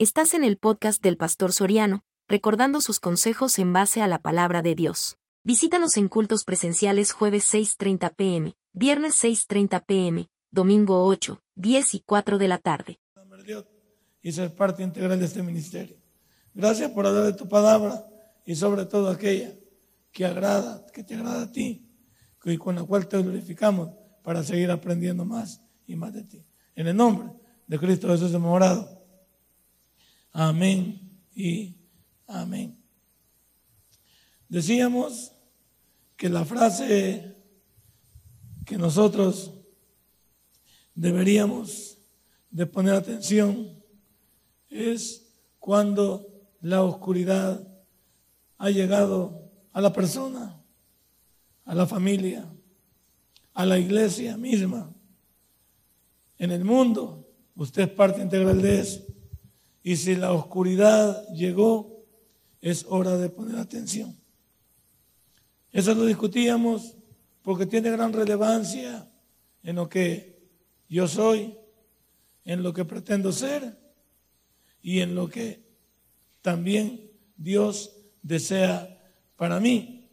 Estás en el podcast del Pastor Soriano, recordando sus consejos en base a la palabra de Dios. Visítanos en cultos presenciales jueves 6.30 pm, viernes 6.30 pm, domingo 8, 10 y 4 de la tarde. Y ser parte integral de este ministerio. Gracias por hablar de tu palabra y sobre todo aquella que agrada, que te agrada a ti y con la cual te glorificamos para seguir aprendiendo más y más de ti. En el nombre de Cristo Jesús hemos orado. Amén y amén. Decíamos que la frase que nosotros deberíamos de poner atención es cuando la oscuridad ha llegado a la persona, a la familia, a la iglesia misma, en el mundo. Usted es parte integral de eso. Y si la oscuridad llegó, es hora de poner atención. Eso lo discutíamos porque tiene gran relevancia en lo que yo soy, en lo que pretendo ser y en lo que también Dios desea para mí.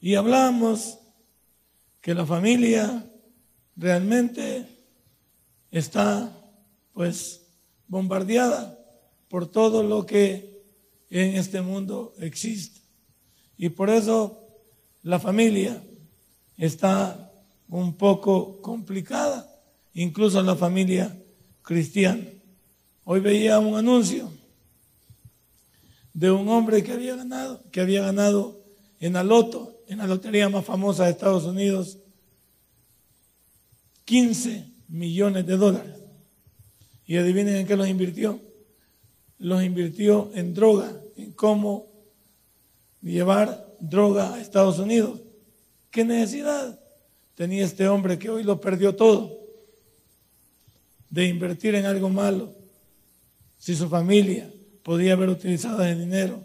Y hablamos que la familia realmente está pues bombardeada por todo lo que en este mundo existe. Y por eso la familia está un poco complicada, incluso la familia cristiana. Hoy veía un anuncio de un hombre que había ganado, que había ganado en la loto, en la lotería más famosa de Estados Unidos, 15 millones de dólares. Y adivinen en qué los invirtió. Los invirtió en droga, en cómo llevar droga a Estados Unidos. ¿Qué necesidad tenía este hombre que hoy lo perdió todo de invertir en algo malo? Si su familia podía haber utilizado ese dinero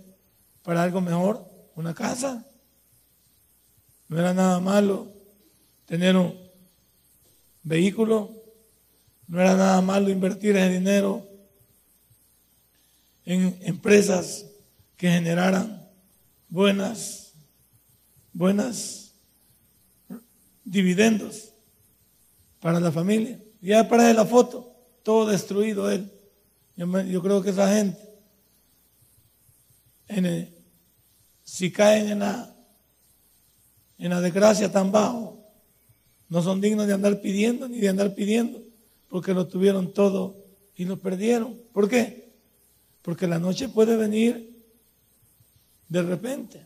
para algo mejor, una casa. No era nada malo tener un vehículo, no era nada malo invertir ese dinero en empresas que generaran buenas, buenas dividendos para la familia. Ya para la foto, todo destruido él. Yo, creo que esa gente, si caen en la, en la desgracia tan bajo, no son dignos de andar pidiendo ni de andar pidiendo porque lo tuvieron todo y lo perdieron. ¿Por qué? Porque la noche puede venir de repente.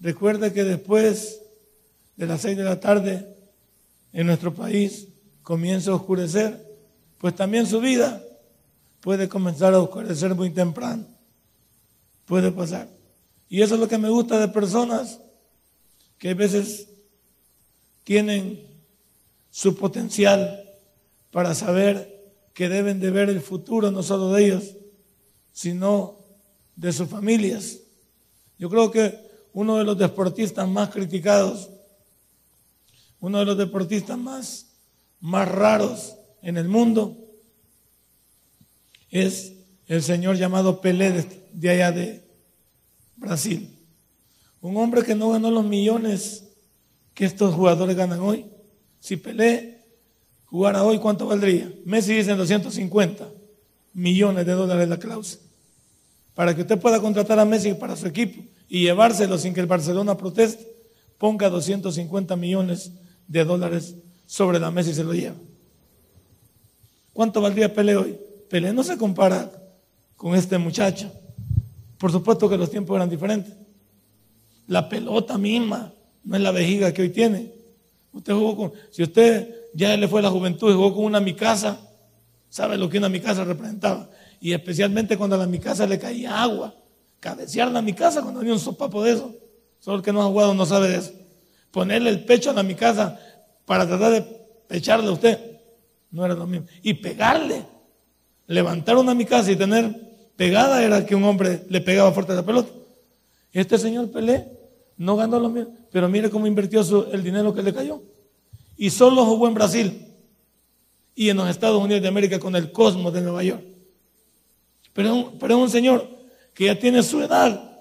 Recuerda que después de las seis de la tarde en nuestro país comienza a oscurecer, pues también su vida puede comenzar a oscurecer muy temprano. Puede pasar. Y eso es lo que me gusta de personas que a veces tienen su potencial para saber que deben de ver el futuro no solo de ellos, sino de sus familias. Yo creo que uno de los deportistas más criticados, uno de los deportistas más, más raros en el mundo, es el señor llamado Pelé de, allá de Brasil. Un hombre que no ganó los millones que estos jugadores ganan hoy. Si Pelé jugara hoy, ¿cuánto valdría? Messi dice en 250 millones de dólares la cláusula. Para que usted pueda contratar a Messi para su equipo y llevárselo sin que el Barcelona proteste, ponga 250 millones de dólares sobre la mesa y se lo lleva. ¿Cuánto valdría Pelé hoy? Pelé no se compara con este muchacho. Por supuesto que los tiempos eran diferentes. La pelota misma no es la vejiga que hoy tiene. Usted jugó con, si usted ya le fue la juventud jugó con una mi casa, sabe lo que una mi casa representaba. Y especialmente cuando a la mi casa le caía agua, cabecear la mi casa cuando había un sopapo de eso. Solo el que no ha jugado no sabe de eso. Ponerle el pecho a la mi casa para tratar de echarle a usted, no era lo mismo. Y pegarle, levantar una mi casa y tener pegada era que un hombre le pegaba fuerte a la pelota. Este señor Pelé no ganó lo mismo, pero mire cómo invirtió el dinero que le cayó y solo jugó en Brasil y en los Estados Unidos de América con el Cosmos de Nueva York. Pero, pero es un señor que ya tiene su edad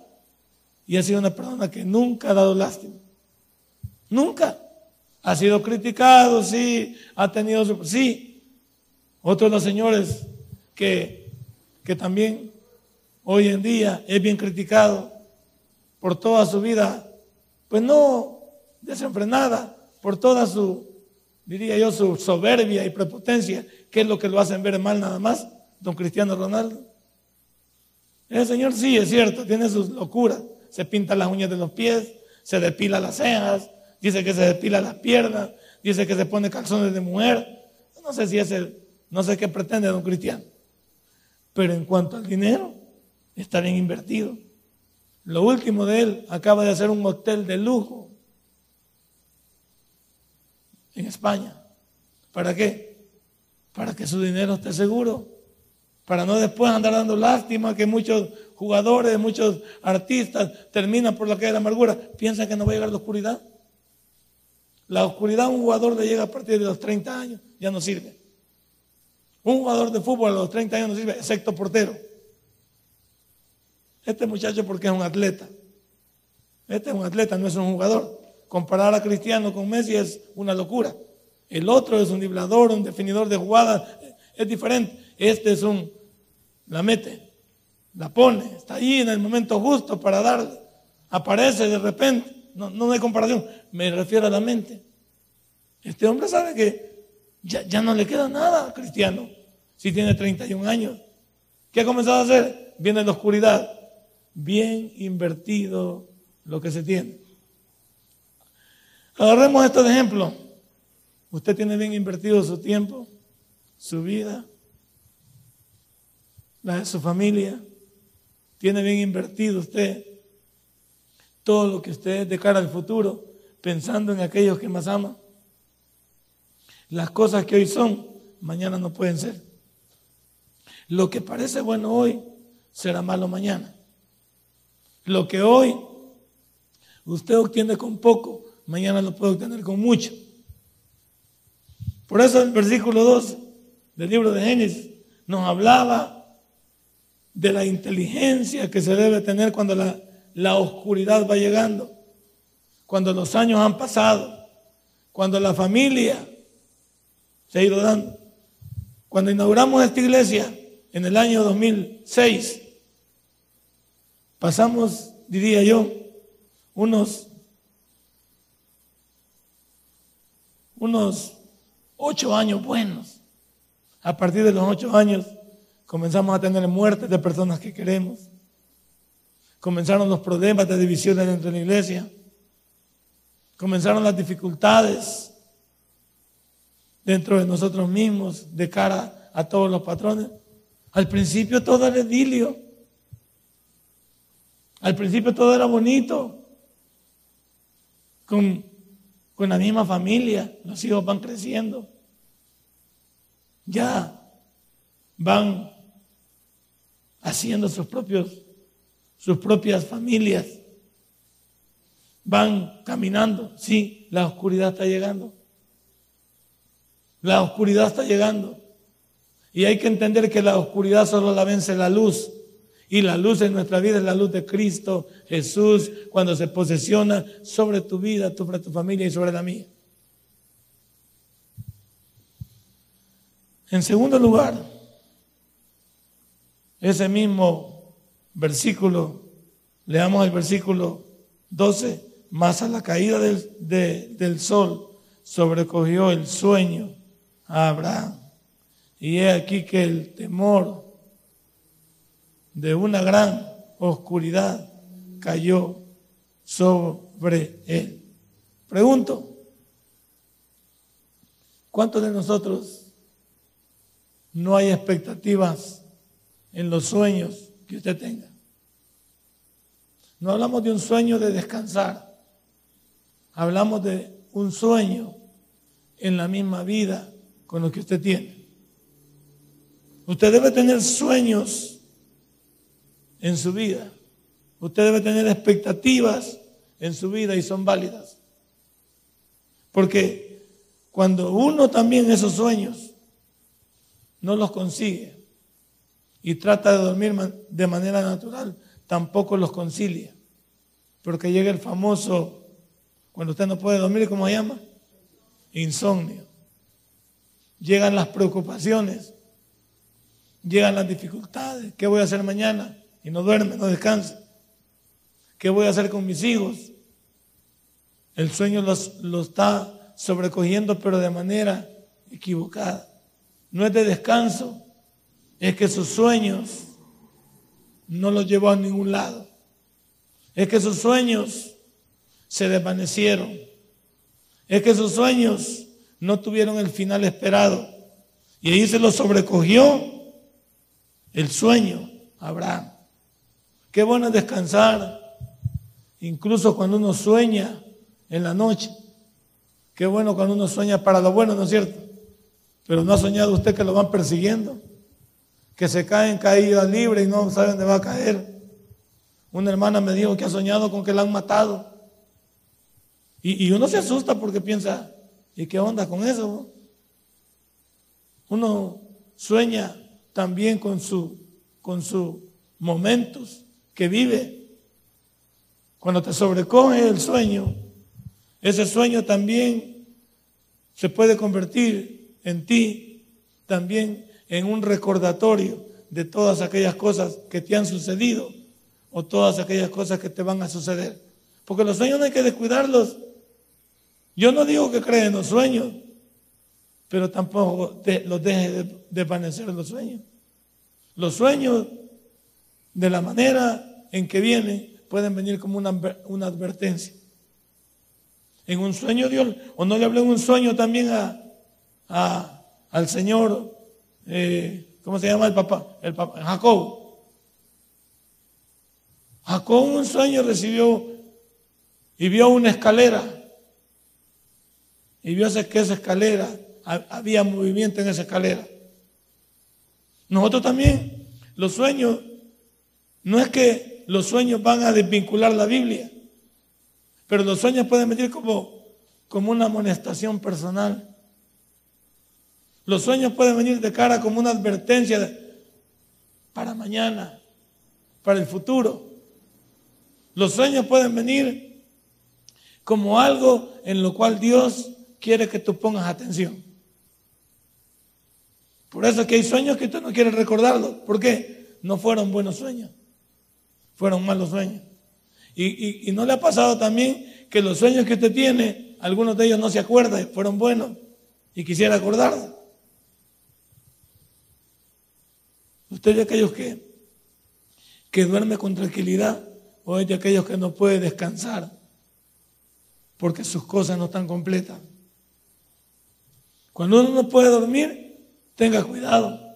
y ha sido una persona que nunca ha dado lástima. Nunca. Ha sido criticado, sí, ha tenido su... Sí. Otros de los señores que, que también hoy en día es bien criticado por toda su vida, pues no desenfrenada, por toda su, diría yo, su soberbia y prepotencia, que es lo que lo hacen ver mal nada más, don Cristiano Ronaldo. El señor sí, es cierto, tiene sus locuras, se pinta las uñas de los pies, se depila las cejas, dice que se depila las piernas, dice que se pone calzones de mujer. No sé si es el, no sé qué pretende don Cristiano. Pero en cuanto al dinero, está bien invertido. Lo último de él, acaba de hacer un hotel de lujo en España. ¿Para qué? Para que su dinero esté seguro. Para no después andar dando lástima que muchos jugadores, muchos artistas terminan por la calle de amargura. Piensan que no va a llegar la oscuridad. La oscuridad a un jugador le llega a partir de los 30 años, ya no sirve. Un jugador de fútbol a los 30 años no sirve, excepto portero. Este muchacho porque es un atleta. Este es un atleta, no es un jugador. Comparar a Cristiano con Messi es una locura. El otro es un driblador, un definidor de jugadas, es diferente. Este es un, la mete, la pone, está ahí en el momento justo para darle. Aparece de repente, no, no hay comparación, me refiero a la mente. Este hombre sabe que ya, ya no le queda nada a Cristiano si tiene 31 años. ¿Qué ha comenzado a hacer? Viene la oscuridad bien invertido lo que se tiene. Agarremos esto de ejemplo. Usted tiene bien invertido su tiempo, su vida, la de su familia. Tiene bien invertido usted todo lo que usted es de cara al futuro, pensando en aquellos que más ama. Las cosas que hoy son, mañana no pueden ser. Lo que parece bueno hoy, será malo mañana. Lo que hoy usted obtiene con poco, mañana lo puede obtener con mucho. Por eso el versículo 2 del libro de Génesis nos hablaba de la inteligencia que se debe tener cuando la, la oscuridad va llegando, cuando los años han pasado, cuando la familia se ha ido dando. Cuando inauguramos esta iglesia en el año 2006, Pasamos, diría yo, unos, unos ocho años buenos. A partir de los ocho años comenzamos a tener muertes de personas que queremos. Comenzaron los problemas de divisiones dentro de la iglesia. Comenzaron las dificultades dentro de nosotros mismos de cara a todos los patrones. Al principio todo era idilio. Al principio todo era bonito, con, con la misma familia, los hijos van creciendo, ya van haciendo sus propios, sus propias familias, van caminando, sí, la oscuridad está llegando, la oscuridad está llegando, y hay que entender que la oscuridad solo la vence la luz. Y la luz en nuestra vida es la luz de Cristo, Jesús, cuando se posesiona sobre tu vida, sobre tu familia y sobre la mía. En segundo lugar, ese mismo versículo, leamos el versículo 12, más a la caída del, del sol sobrecogió el sueño a Abraham. Y he aquí que el temor de una gran oscuridad cayó sobre él. Pregunto, ¿cuántos de nosotros no hay expectativas en los sueños que usted tenga? No hablamos de un sueño de descansar, hablamos de un sueño en la misma vida con lo que usted tiene. Usted debe tener sueños en su vida. Usted debe tener expectativas en su vida y son válidas. Porque cuando uno también esos sueños no los consigue, y trata de dormir de manera natural, tampoco los concilia. Porque llega el famoso, cuando usted no puede dormir, ¿cómo se llama? Insomnio. Llegan las preocupaciones, llegan las dificultades. ¿Qué voy a hacer mañana? Y no duerme, no descansa. ¿Qué voy a hacer con mis hijos? El sueño lo está sobrecogiendo, pero de manera equivocada. No es de descanso, es que sus sueños no los llevó a ningún lado. Es que sus sueños se desvanecieron. Es que sus sueños no tuvieron el final esperado. Y ahí se lo sobrecogió el sueño Abraham. Qué bueno es descansar, incluso cuando uno sueña en la noche. Qué bueno cuando uno sueña para lo bueno, ¿no es cierto? Pero no ha soñado usted que lo van persiguiendo, que se caen caídas libres y no sabe dónde va a caer. Una hermana me dijo que ha soñado con que la han matado. Y, y uno se asusta porque piensa, ¿y qué onda con eso? Uno sueña también con sus con sus momentos que vive. Cuando te sobrecoge el sueño, ese sueño también se puede convertir en ti también en un recordatorio de todas aquellas cosas que te han sucedido o todas aquellas cosas que te van a suceder. Porque los sueños no hay que descuidarlos. Yo no digo que creen en los sueños, pero tampoco los deje de desvanecer los sueños. Los sueños, de la manera en que vienen, pueden venir como una, una advertencia. En un sueño Dios, o no le hablé en un sueño también a, al Señor, eh, ¿cómo se llama el papá? El papá, Jacob. Jacob en un sueño recibió y vio una escalera. Y vio que esa escalera, había movimiento en esa escalera. Nosotros también, los sueños, no es que los sueños van a desvincular la Biblia, pero los sueños pueden venir como, como una amonestación personal. Los sueños pueden venir de cara como una advertencia para mañana, para el futuro. Los sueños pueden venir como algo en lo cual Dios quiere que tú pongas atención. Por eso es que hay sueños que tú no quieres recordarlos. ¿Por qué? No fueron buenos sueños. Fueron malos sueños. Y, no le ha pasado también que los sueños que usted tiene, algunos de ellos no se acuerdan, fueron buenos y quisiera acordarse. Usted es de aquellos que, que duerme con tranquilidad o de aquellos que no puede descansar porque sus cosas no están completas. Cuando uno no puede dormir, Tenga cuidado.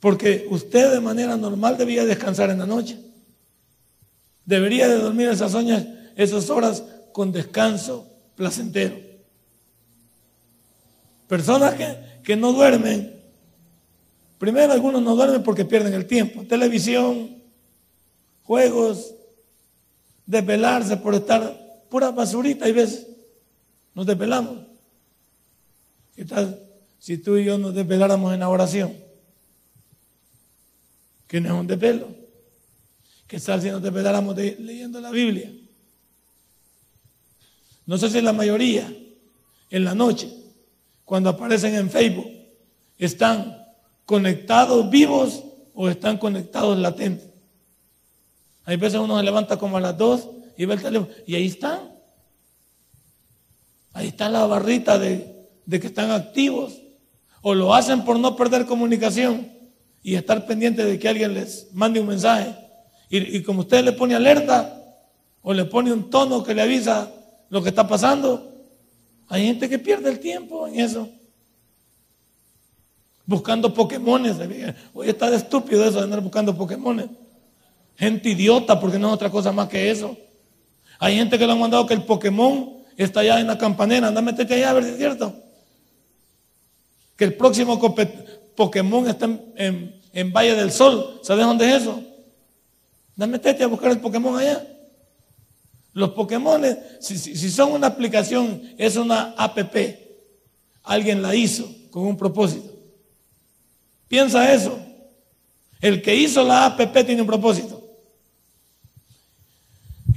Porque usted de manera normal debía descansar en la noche. Debería de dormir esas, esas horas con descanso placentero. Personas que, que no duermen. Primero algunos no duermen porque pierden el tiempo. Televisión, juegos, desvelarse por estar pura basurita y veces nos desvelamos. ¿Qué tal? si tú y yo nos desveláramos en la oración? Que no es un desvelo. ¿Qué tal si nos desveláramos leyendo la Biblia? No sé si la mayoría en la noche, cuando aparecen en Facebook, están conectados vivos o están conectados latentes. Hay veces uno se levanta como a las dos y ve el teléfono y ahí están. Ahí está la barrita de, de que están activos. O lo hacen por no perder comunicación y estar pendiente de que alguien les mande un mensaje. Y, como usted le pone alerta o le pone un tono que le avisa lo que está pasando, hay gente que pierde el tiempo en eso. Buscando Pokémones. Hoy está de estúpido eso de andar buscando Pokémones. Gente idiota porque no es otra cosa más que eso. Hay gente que le han mandado que el Pokémon está allá en la campanera. Anda, métete allá a ver si es cierto que el próximo Pokémon está en, Valle del Sol. ¿Sabes dónde es eso? Dame tete a buscar el Pokémon allá. Los Pokémon, si, si, son una aplicación, es una app. Alguien la hizo con un propósito. Piensa eso. El que hizo la APP tiene un propósito.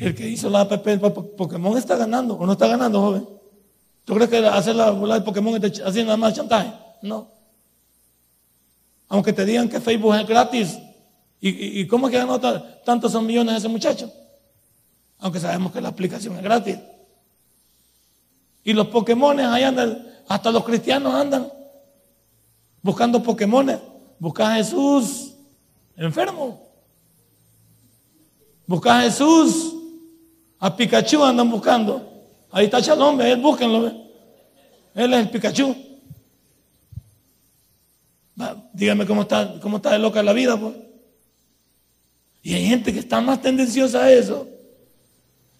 El que hizo la APP, Pokémon está ganando o no está ganando, joven. ¿Tú crees que hacer la bola de Pokémon está haciendo nada más chantaje? No. Aunque te digan que Facebook es gratis. ¿Y, cómo es que ganó tantos son millones ese muchacho? Aunque sabemos que la aplicación es gratis. Y los Pokémon ahí andan, hasta los cristianos andan buscando Pokémon. Busca a Jesús enfermo. Busca a Jesús. A Pikachu andan buscando. Ahí está Chalón, él búsquenlo. Él es el Pikachu. Dígame cómo está, cómo está de loca la vida, pues. Y hay gente que está más tendenciosa a eso.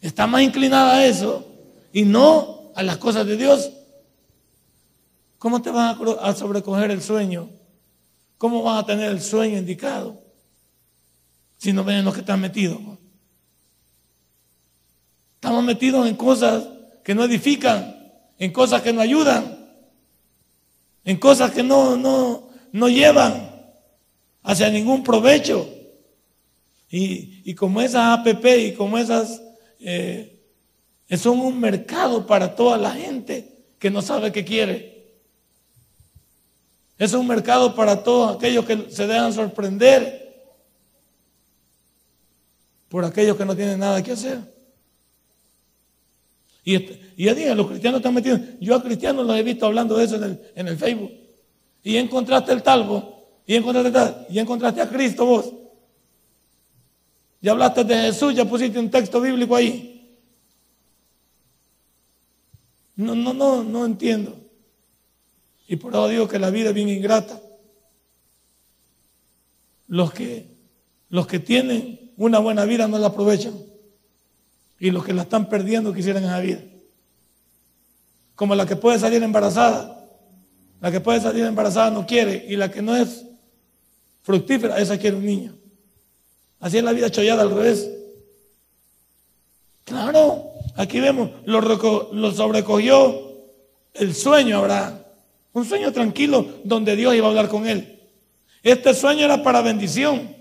Está más inclinada a eso. Y no a las cosas de Dios, ¿cómo te vas a sobrecoger el sueño? ¿Cómo vas a tener el sueño indicado? Si no ven en lo que estás metido. Estamos metidos en cosas que no edifican, en cosas que no ayudan, en cosas que no, no, no llevan hacia ningún provecho. Y, como esas APP y como esas eh, son un mercado para toda la gente que no sabe qué quiere. Es un mercado para todos aquellos que se dejan sorprender por aquellos que no tienen nada que hacer. Y, y ya digan, los cristianos están metidos. Yo a cristianos los he visto hablando de eso en el, en el Facebook. Y encontraste el talvo, y encontraste tal, y encontraste a Cristo vos. Ya hablaste de Jesús, ya pusiste un texto bíblico ahí. No, no, no, no entiendo. Y por eso digo que la vida es bien ingrata. Los que, los que tienen una buena vida no la aprovechan. Y los que la están perdiendo quisieran esa vida. Como la que puede salir embarazada. La que puede salir embarazada no quiere. Y la que no es fructífera, esa quiere un niño. Así es la vida chollada al revés. Claro, Aquí vemos, lo, sobrecogió el sueño Abraham. Un sueño tranquilo donde Dios iba a hablar con él. Este sueño era para bendición,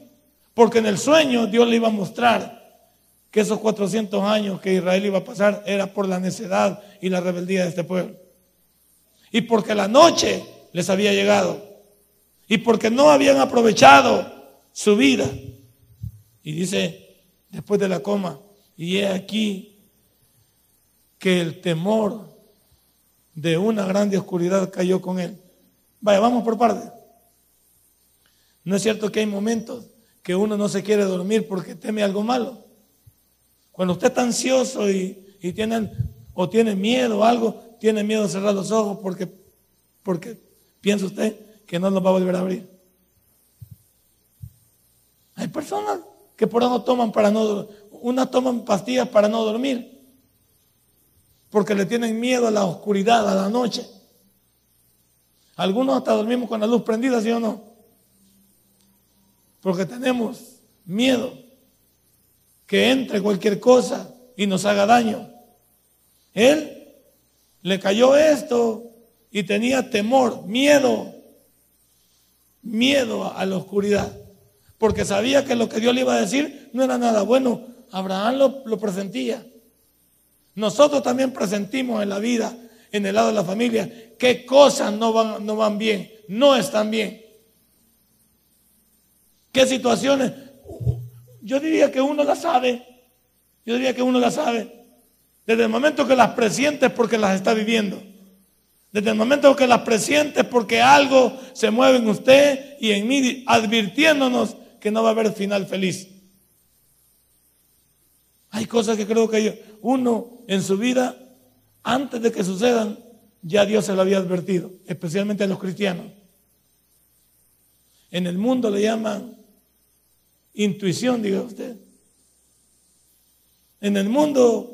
porque en el sueño Dios le iba a mostrar que esos 400 años que Israel iba a pasar era por la necedad y la rebeldía de este pueblo. Y porque la noche les había llegado. Y porque no habían aprovechado su vida. Y dice, después de la coma, y he aquí que el temor de una grande oscuridad cayó con él. Vaya, vamos por parte. No es cierto que hay momentos que uno no se quiere dormir porque teme algo malo. Cuando usted está ansioso y, y tiene, o tiene miedo o algo, tiene miedo de cerrar los ojos porque, porque piensa usted que no los va a volver a abrir. Hay personas que por eso toman para no, unas toman pastillas para no dormir porque le tienen miedo a la oscuridad, a la noche. Algunos hasta dormimos con la luz prendida, ¿sí o no? Porque tenemos miedo que entre cualquier cosa y nos haga daño. Él le cayó esto y tenía temor, miedo, miedo a la oscuridad, porque sabía que lo que Dios le iba a decir no era nada bueno. Abraham lo, lo presentía. Nosotros también presentimos en la vida, en el lado de la familia, qué cosas no van, no van bien, no están bien. ¿Qué situaciones? Yo diría que uno las sabe. Yo diría que uno las sabe. Desde el momento que las presientes porque las está viviendo. Desde el momento que las presientes porque algo se mueve en usted y en mí, advirtiéndonos que no va a haber final feliz. Hay cosas que creo que uno en su vida, antes de que sucedan, ya Dios se lo había advertido, especialmente a los cristianos. En el mundo le llaman intuición, diga usted. En el mundo,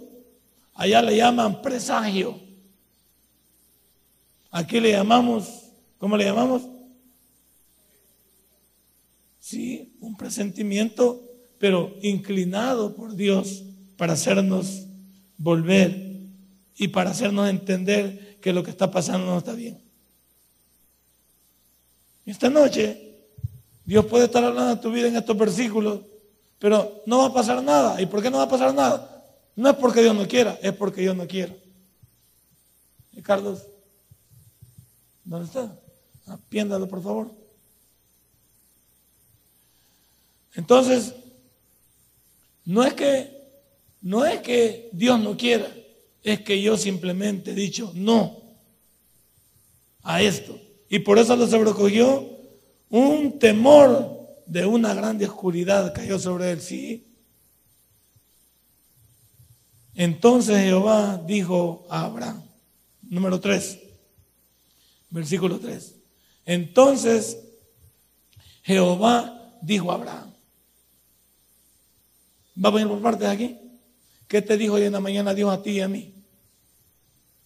allá le llaman presagio. Aquí le llamamos, ¿cómo le llamamos? Sí, un presentimiento, pero inclinado por Dios para hacernos volver y para hacernos entender que lo que está pasando no está bien. Esta noche Dios puede estar hablando de tu vida en estos versículos, pero no va a pasar nada. ¿Y por qué no va a pasar nada? No es porque Dios no quiera, es porque Dios no quiere. ¿Y Carlos? ¿Dónde está? Apiéndalo, por favor. Entonces, no es que no es que Dios no quiera, es que yo simplemente he dicho no a esto. Y por eso lo sobrecogió un temor de una grande oscuridad cayó sobre él, sí. Entonces Jehová dijo a Abraham, número 3, versículo 3. Entonces Jehová dijo a Abraham, ¿va a venir por parte de aquí? ¿Qué te dijo hoy en la mañana Dios a ti y a mí?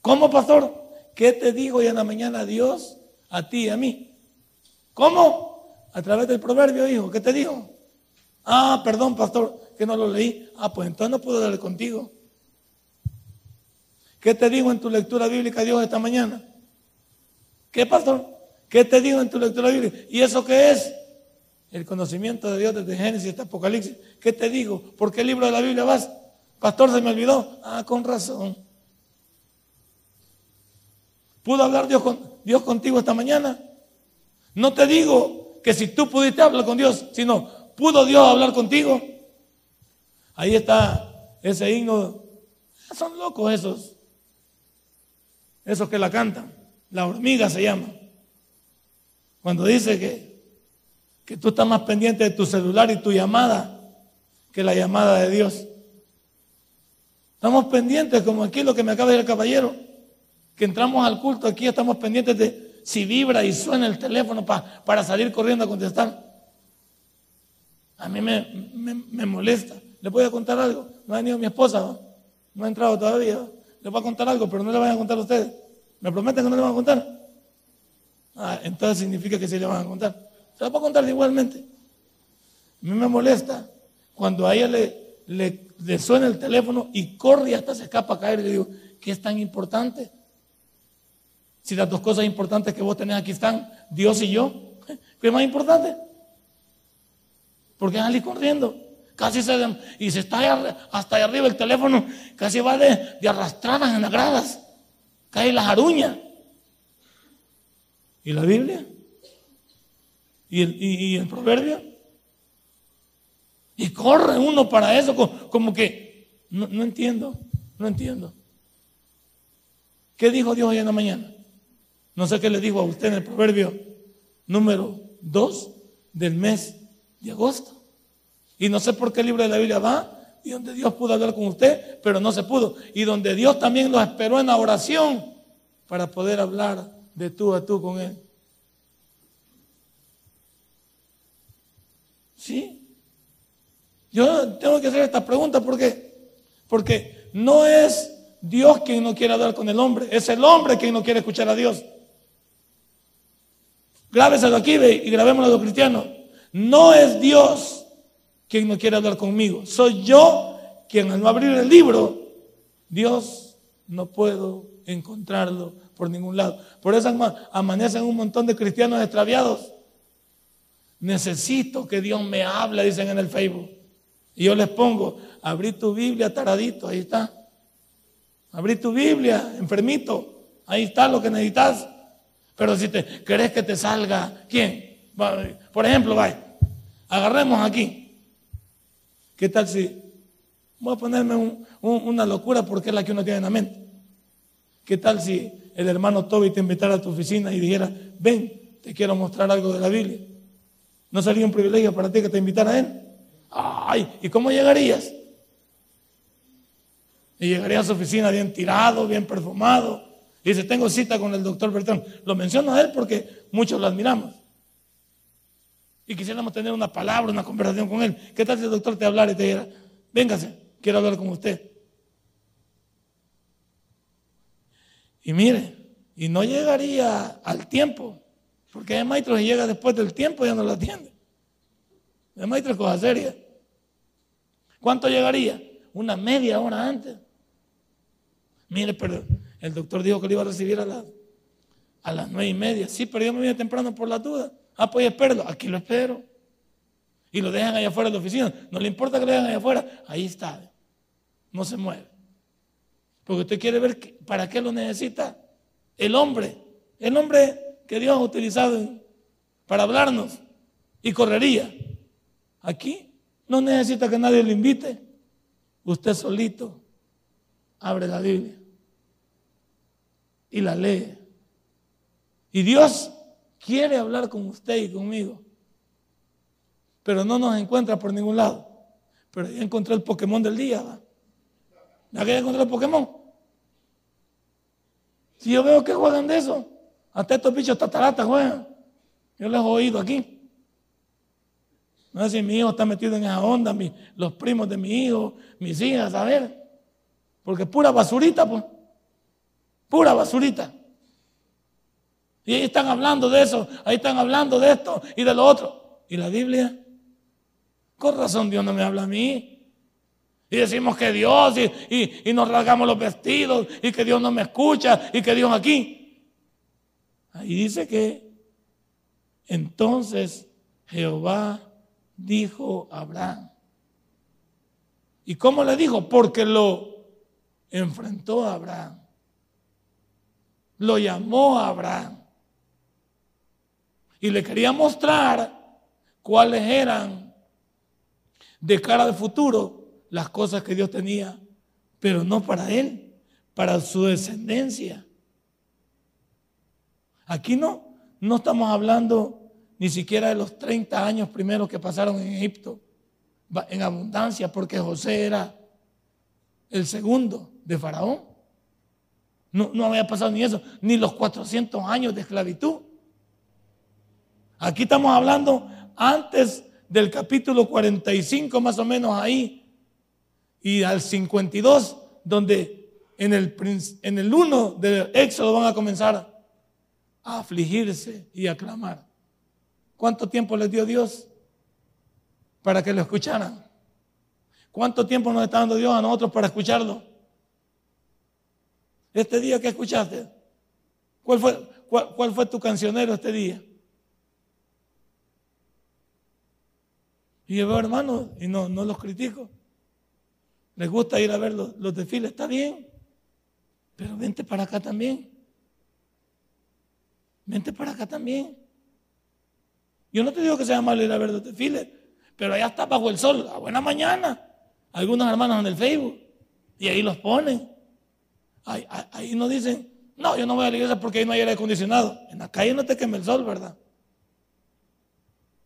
¿Cómo, pastor? ¿Qué te dijo hoy en la mañana Dios a ti y a mí? ¿Cómo? A través del proverbio, hijo. ¿Qué te dijo? Ah, perdón, pastor, que no lo leí. Ah, pues entonces no puedo darle contigo. ¿Qué te dijo en tu lectura bíblica Dios esta mañana? ¿Qué, pastor? ¿Qué te dijo en tu lectura bíblica? ¿Y eso qué es? El conocimiento de Dios desde Génesis hasta Apocalipsis. ¿Qué te digo? ¿Por qué libro de la Biblia vas? Pastor, se me olvidó. Ah, con razón. ¿Pudo hablar Dios, con, Dios contigo esta mañana? No te digo que si tú pudiste hablar con Dios, sino, ¿pudo Dios hablar contigo? Ahí está ese himno. Son locos esos. Esos que la cantan. La hormiga se llama. Cuando dice que, que tú estás más pendiente de tu celular y tu llamada que la llamada de Dios. Estamos pendientes, como aquí lo que me acaba de decir el caballero, que entramos al culto aquí, estamos pendientes de si vibra y suena el teléfono para salir corriendo a contestar. A mí me, molesta. ¿Le voy a contar algo? No ha venido mi esposa, ¿no? ha entrado todavía. Le voy a contar algo, pero no le vayan a contar a ustedes. ¿Me prometen que no le van a contar? Ah, entonces significa que sí le van a contar. Se lo voy a contar igualmente. A mí me molesta cuando a ella le, suena el teléfono y corre y hasta se escapa a caer. Y le digo, ¿qué es tan importante? Si las dos cosas importantes que vos tenés aquí están, Dios y yo, ¿qué es más importante? Porque salir corriendo. Casi se, y se está hasta ahí arriba el teléfono, casi va de, de arrastradas en las gradas. Cae las aruñas. ¿Y la Biblia? ¿Y el, y el proverbio? Y corre uno para eso, como que, no, entiendo, no entiendo. ¿Qué dijo Dios hoy en la mañana? No sé qué le dijo a usted en el proverbio número 2 del mes de agosto. Y no sé por qué libro de la Biblia va y donde Dios pudo hablar con usted, pero no se pudo. Y donde Dios también lo esperó en la oración para poder hablar de tú a tú con Él. ¿Sí? Yo tengo que hacer esta pregunta porque, porque no es Dios quien no quiere hablar con el hombre, es el hombre quien no quiere escuchar a Dios. Grábeselo aquí y grabémoslo a los cristianos. No es Dios quien no quiere hablar conmigo, soy yo quien al no abrir el libro, Dios no puedo encontrarlo por ningún lado. Por eso amanecen un montón de cristianos extraviados. Necesito que Dios me hable, dicen en el Facebook. Y yo les pongo, abrí tu Biblia, taradito, ahí está. Abrí tu Biblia, enfermito, ahí está lo que necesitas. Pero si te querés que te salga, ¿quién? Por ejemplo, vaya, agarremos aquí. ¿Qué tal si voy a ponerme una locura porque es la que uno tiene en la mente? ¿Qué tal si el hermano Toby te invitara a tu oficina y dijera, ven, te quiero mostrar algo de la Biblia? ¿No sería un privilegio para ti que te invitara él? Ay, ¿y cómo llegarías? Y llegaría a su oficina bien tirado, bien perfumado. Y dice, tengo cita con el doctor Bertrán. Lo menciono a él porque muchos lo admiramos. Y quisiéramos tener una palabra, una conversación con él. ¿Qué tal si el doctor te hablara y te dijera, véngase, quiero hablar con usted? Y mire, y no llegaría al tiempo, porque hay maestros que llega después del tiempo y ya no lo atiende. Es maestro cosa seria. ¿Cuánto llegaría? Una media hora antes. Mire, pero el doctor dijo que lo iba a recibir a, las a las nueve y media. Sí, pero yo me vine temprano por la duda. Ah, pues espero. Aquí lo espero. y lo dejan allá afuera de la oficina. No le importa que lo dejan allá afuera. Ahí está. No se mueve. Porque usted quiere ver para qué lo necesita el hombre. El hombre que Dios ha utilizado para hablarnos. Y correría. Aquí no necesita que nadie lo invite. Usted solito abre la Biblia y la lee. Y Dios quiere hablar con usted y conmigo pero no nos encuentra por ningún lado. Pero ya encontré el Pokémon del día. ¿va? ¿Ya que encontré el Pokémon? Si yo veo que juegan de eso, hasta estos bichos tataratas juegan. Yo les he oído aquí. No sé si mi hijo está metido en esa onda, los primos de mi hijo, mis hijas, a ver. Porque pura basurita, pues. Pura basurita. Y ahí están hablando de eso, ahí están hablando de esto y de lo otro. ¿Y la Biblia? Con razón Dios no me habla a mí. Y decimos que Dios y, nos rasgamos los vestidos y que Dios no me escucha y que Dios aquí. Ahí dice que entonces Jehová dijo a Abraham. ¿Y cómo le dijo? Porque lo enfrentó a Abraham. Lo llamó a Abraham. Y le quería mostrar cuáles eran de cara al futuro las cosas que Dios tenía, pero no para él, para su descendencia. Aquí no, no estamos hablando ni siquiera de los 30 años primeros que pasaron en Egipto en abundancia, porque José era el segundo de Faraón. No, no había pasado ni eso, ni los 400 años de esclavitud. Aquí estamos hablando antes del capítulo 45 más o menos ahí y al 52 donde en el, en el 1 del Éxodo van a comenzar a afligirse y a clamar. ¿Cuánto tiempo les dio Dios para que lo escucharan? ¿Cuánto tiempo nos está dando Dios a nosotros para escucharlo? Este día que escuchaste, ¿cuál fue, cuál fue tu cancionero este día? Y yo veo hermanos y no, no los critico. Les gusta ir a ver los, desfiles, está bien. Pero vente para acá también. Vente para acá también. Yo no te digo que sea malo ir a ver los desfiles, pero allá está bajo el sol, a buena mañana. Algunos hermanos en el Facebook y ahí los ponen. Ahí, ahí no dicen, no, yo no voy a la iglesia porque ahí no hay aire acondicionado. En la calle no te quema el sol, ¿verdad?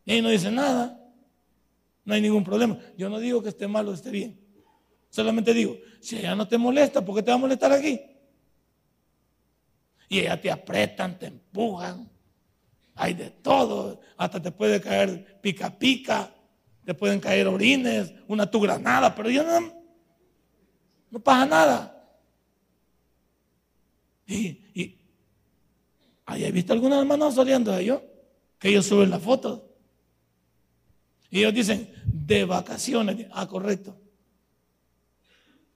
Y ahí no dicen nada no hay ningún problema. Yo no digo que esté mal o esté bien. Solamente digo, si ella no te molesta, ¿por qué te va a molestar aquí? Y ella te apretan, te empujan. Hay de todo. Hasta te puede caer pica pica, te pueden caer orines, una tu granada, pero yo no, no pasa nada. Y, y ¿hay visto algunos hermanos saliendo de ellos? Que ellos suben la foto. Y ellos dicen, de vacaciones. Ah, correcto.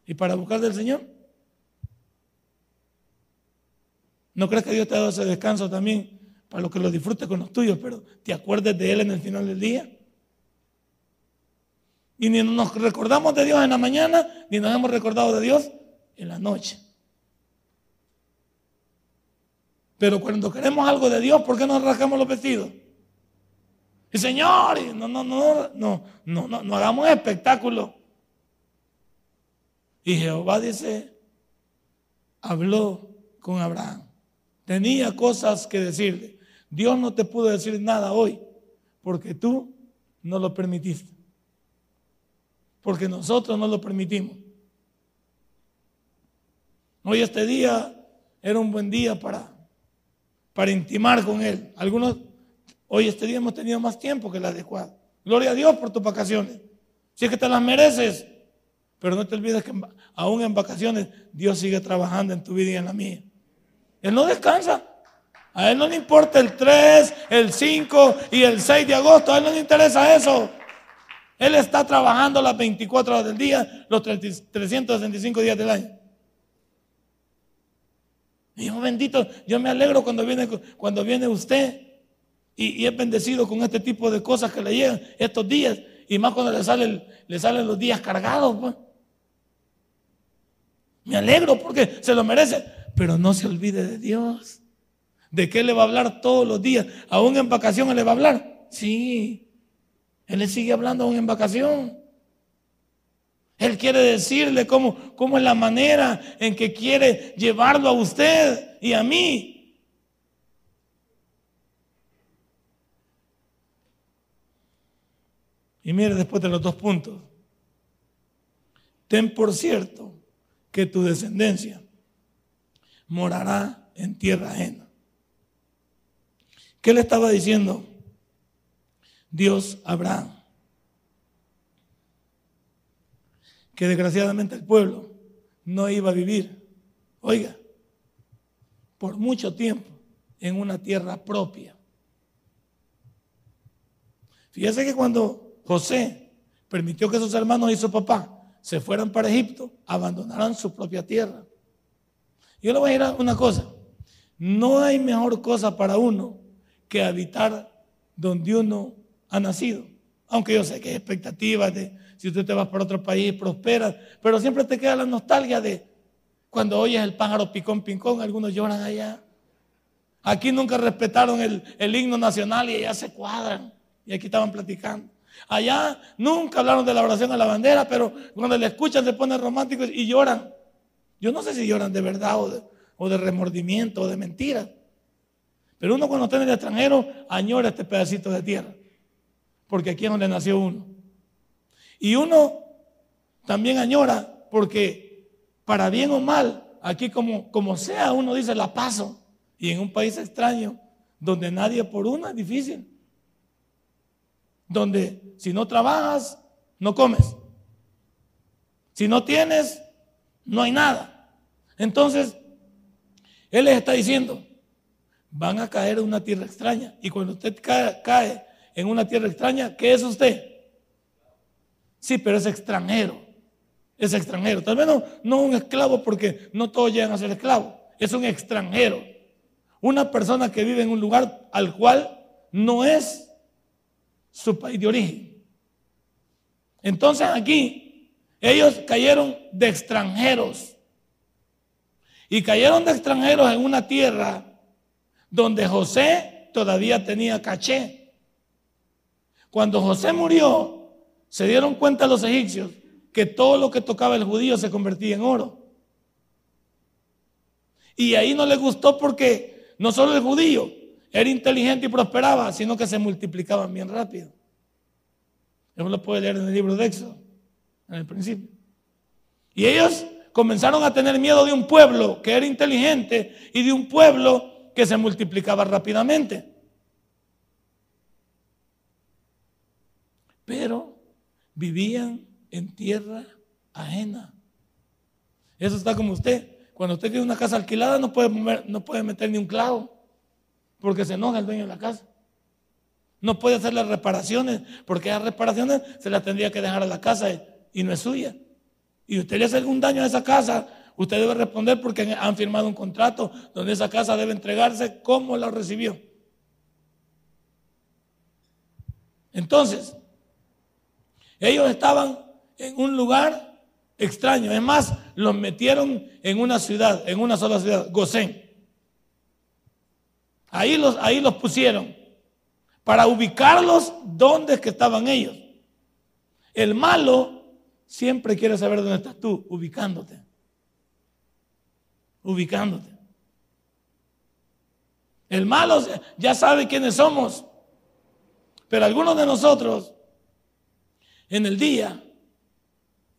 ¿Y para buscar del Señor? ¿No crees que Dios te ha dado ese descanso también para lo que lo disfrutes con los tuyos, pero te acuerdes de Él en el final del día? Y ni nos recordamos de Dios en la mañana, ni nos hemos recordado de Dios en la noche. Pero cuando queremos algo de Dios, ¿por qué nos rascamos los vestidos? Y Señor, no, no, no, no, no, no, no hagamos espectáculo. Y Jehová dice, habló con Abraham. Tenía cosas que decirle. Dios no te pudo decir nada hoy porque tú no lo permitiste. Porque nosotros no lo permitimos. Hoy este día era un buen día para, para intimar con Él. Algunos Hoy este día hemos tenido más tiempo que el adecuado. Gloria a Dios por tus vacaciones. Si es que te las mereces. Pero no te olvides que aún en vacaciones Dios sigue trabajando en tu vida y en la mía. Él no descansa. A Él no le importa el 3, el 5 y el 6 de agosto. A Él no le interesa eso. Él está trabajando las 24 horas del día, los 365 días del año. Hijo bendito, yo me alegro cuando viene, cuando viene usted y, es bendecido con este tipo de cosas que le llegan estos días. Y más cuando le salen, le salen los días cargados. Pues. Me alegro porque se lo merece. Pero no se olvide de Dios. ¿De qué le va a hablar todos los días? ¿Aún en vacaciones le va a hablar? Sí. Él le sigue hablando aún en vacación. Él quiere decirle cómo, cómo es la manera en que quiere llevarlo a usted y a mí. Y mire después de los dos puntos. Ten por cierto que tu descendencia morará en tierra ajena. ¿Qué le estaba diciendo Dios a Abraham? Que desgraciadamente el pueblo no iba a vivir, oiga, por mucho tiempo en una tierra propia. Fíjese que cuando José permitió que sus hermanos y su papá se fueran para Egipto, abandonaran su propia tierra. Yo le voy a decir una cosa, no hay mejor cosa para uno que habitar donde uno ha nacido. Aunque yo sé que hay expectativas de si usted te va para otro país, prospera, pero siempre te queda la nostalgia de cuando oyes el pájaro picón, pincón, algunos lloran allá. Aquí nunca respetaron el, el himno nacional y allá se cuadran. Y aquí estaban platicando. Allá nunca hablaron de la oración a la bandera, pero cuando le escuchan se ponen románticos y lloran. Yo no sé si lloran de verdad o de, remordimiento o de mentira. Pero uno cuando está en el extranjero añora este pedacito de tierra. Porque aquí es donde nació uno. Y uno también añora porque para bien o mal, aquí como, como sea, uno dice la paso. Y en un país extraño, donde nadie por uno es difícil donde si no trabajas, no comes. Si no tienes, no hay nada. Entonces, Él les está diciendo, van a caer en una tierra extraña. Y cuando usted cae, en una tierra extraña, ¿qué es usted? Sí, pero es extranjero. Es extranjero. Tal vez no, no un esclavo porque no todos llegan a ser esclavos. Es un extranjero. Una persona que vive en un lugar al cual no es su país de origen. Entonces aquí ellos cayeron de extranjeros. Y cayeron de extranjeros en una tierra donde José todavía tenía caché. Cuando José murió, se dieron cuenta los egipcios que todo lo que tocaba el judío se convertía en oro. Y ahí no le gustó porque no solo el judío, era inteligente y prosperaba, sino que se multiplicaban bien rápido. Eso lo puede leer en el libro de Éxodo, en el principio. Y ellos comenzaron a tener miedo de un pueblo que era inteligente y de un pueblo que se multiplicaba rápidamente. Pero vivían en tierra ajena. Eso está como usted. Cuando usted tiene una casa alquilada no puede, no puede meter ni un clavo porque se enoja el dueño de la casa. No puede hacer las reparaciones, porque las reparaciones se las tendría que dejar a la casa y no es suya. Y usted le hace algún daño a esa casa, usted debe responder porque han firmado un contrato donde esa casa debe entregarse como la recibió. Entonces, ellos estaban en un lugar extraño. Es más, los metieron en una ciudad, en una sola ciudad, Gosén. Ahí los, ahí los pusieron para ubicarlos donde es que estaban ellos. El malo siempre quiere saber dónde estás tú, ubicándote. Ubicándote. El malo ya sabe quiénes somos. Pero algunos de nosotros en el día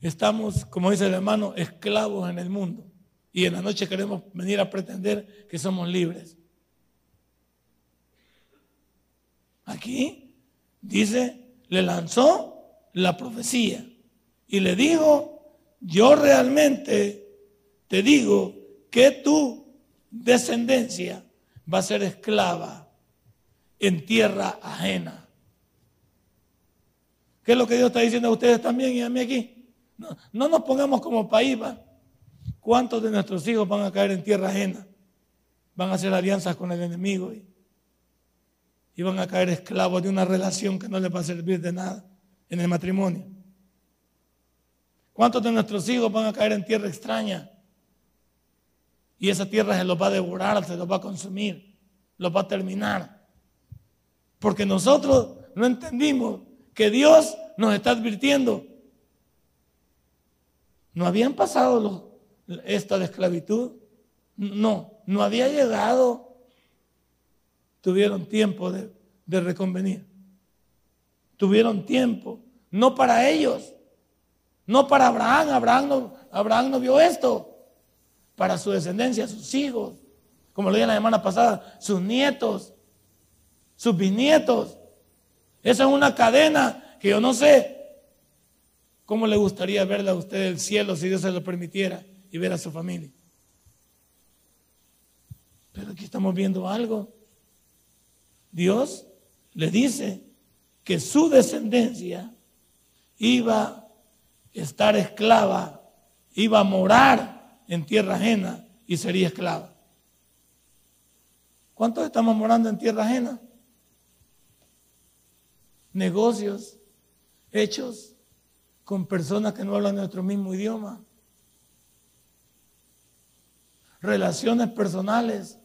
estamos, como dice el hermano, esclavos en el mundo. Y en la noche queremos venir a pretender que somos libres. Aquí dice, le lanzó la profecía y le dijo, yo realmente te digo que tu descendencia va a ser esclava en tierra ajena. ¿Qué es lo que Dios está diciendo a ustedes también y a mí aquí? No, nos pongamos como país, ¿Cuántos de nuestros hijos van a caer en tierra ajena? Van a hacer alianzas con el enemigo. y van a caer esclavos de una relación que no les va a servir de nada en el matrimonio. ¿Cuántos de nuestros hijos van a caer en tierra extraña? Y esa tierra se los va a devorar, se los va a consumir, los va a terminar. Porque nosotros no entendimos que Dios nos está advirtiendo. No habían pasado esta esclavitud. No, no había llegado. Tuvieron tiempo de, de reconvenir. Tuvieron tiempo. No para ellos. No para Abraham. Abraham no, Abraham no vio esto. Para su descendencia, sus hijos. Como lo dije la semana pasada, sus nietos, sus bisnietos. Esa es una cadena que yo no sé cómo le gustaría verla a usted el cielo si Dios se lo permitiera y ver a su familia. Pero aquí estamos viendo algo. Dios le dice que su descendencia iba a estar esclava, iba a morar en tierra ajena y sería esclava. ¿Cuántos estamos morando en tierra ajena? negocios hechos con personas que no hablan nuestro mismo idioma, relaciones personales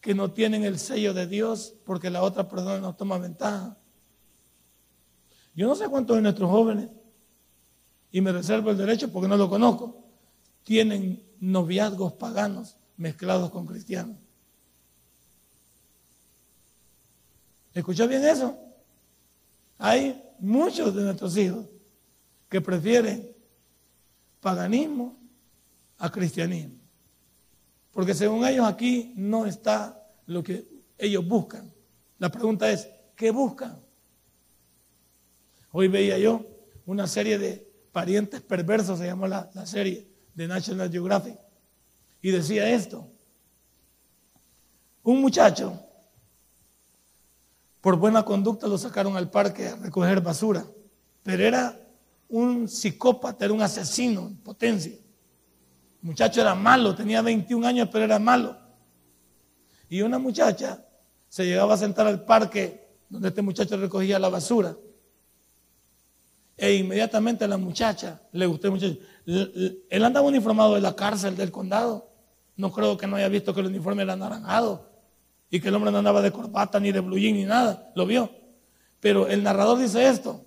que no tienen el sello de Dios porque la otra persona no toma ventaja. Yo no sé cuántos de nuestros jóvenes, y me reservo el derecho porque no lo conozco, tienen noviazgos paganos mezclados con cristianos. ¿Escuchó bien eso? Hay muchos de nuestros hijos que prefieren paganismo a cristianismo. Porque según ellos aquí no está lo que ellos buscan. La pregunta es, ¿qué buscan? Hoy veía yo una serie de parientes perversos, se llamó la, la serie de National Geographic, y decía esto. Un muchacho por buena conducta lo sacaron al parque a recoger basura. Pero era un psicópata, era un asesino en potencia. El muchacho era malo, tenía 21 años, pero era malo. Y una muchacha se llegaba a sentar al parque donde este muchacho recogía la basura. E inmediatamente la muchacha le gustó el muchacho. Él andaba uniformado de la cárcel del condado. No creo que no haya visto que el uniforme era anaranjado y que el hombre no andaba de corbata ni de blue ni nada, lo vio. Pero el narrador dice esto.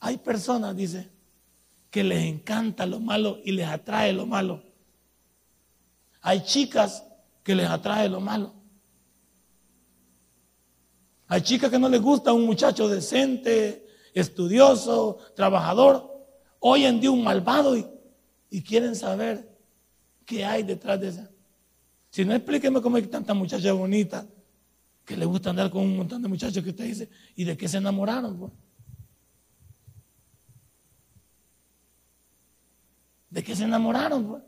Hay personas, dice, que les encanta lo malo y les atrae lo malo. Hay chicas que les atrae lo malo. Hay chicas que no les gusta un muchacho decente, estudioso, trabajador. Oyen de un malvado y, quieren saber qué hay detrás de ese. Si no, explíqueme cómo hay tanta muchacha bonita que le gusta andar con un montón de muchachos que usted dice, ¿y de qué se enamoraron? Pues? ¿De qué se enamoraron? Pues?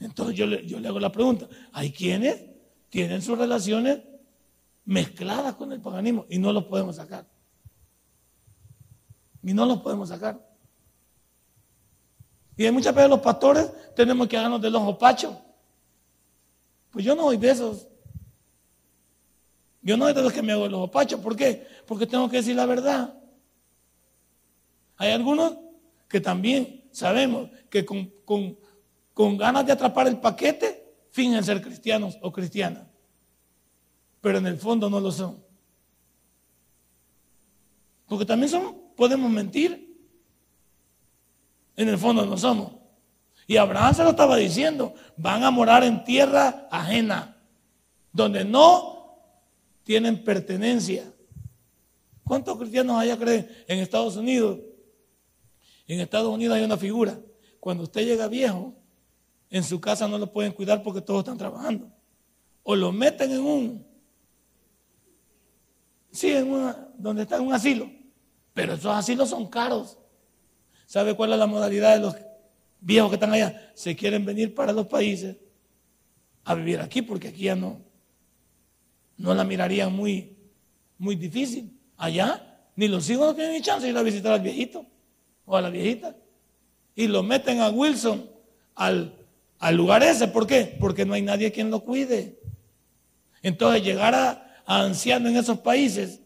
Entonces yo le, hago la pregunta, ¿hay quienes tienen sus relaciones mezcladas con el paganismo y no los podemos sacar? Y no los podemos sacar. Y hay muchas veces los pastores tenemos que hacernos del ojo pacho. Pues yo no soy de esos. Yo no soy de los que me hago el ojo pacho. ¿Por qué? Porque tengo que decir la verdad. Hay algunos que también sabemos que con, con ganas de atrapar el paquete fingen ser cristianos o cristianas. Pero en el fondo no lo son. Porque también son, podemos mentir. En el fondo no somos. Y Abraham se lo estaba diciendo, van a morar en tierra ajena, donde no tienen pertenencia. ¿Cuántos cristianos allá creen en Estados Unidos? En Estados Unidos hay una figura. Cuando usted llega viejo, en su casa no lo pueden cuidar porque todos están trabajando. O lo meten en un, sí, en una, donde está un asilo. Pero esos asilos son caros. ¿Sabe cuál es la modalidad de los viejos que están allá? Se quieren venir para los países a vivir aquí porque aquí ya no, no la mirarían muy, muy difícil. Allá ni los hijos no tienen ni chance de ir a visitar al viejito o a la viejita. Y lo meten a Wilson al, al lugar ese. ¿Por qué? Porque no hay nadie quien lo cuide. Entonces llegar a, a anciano en esos países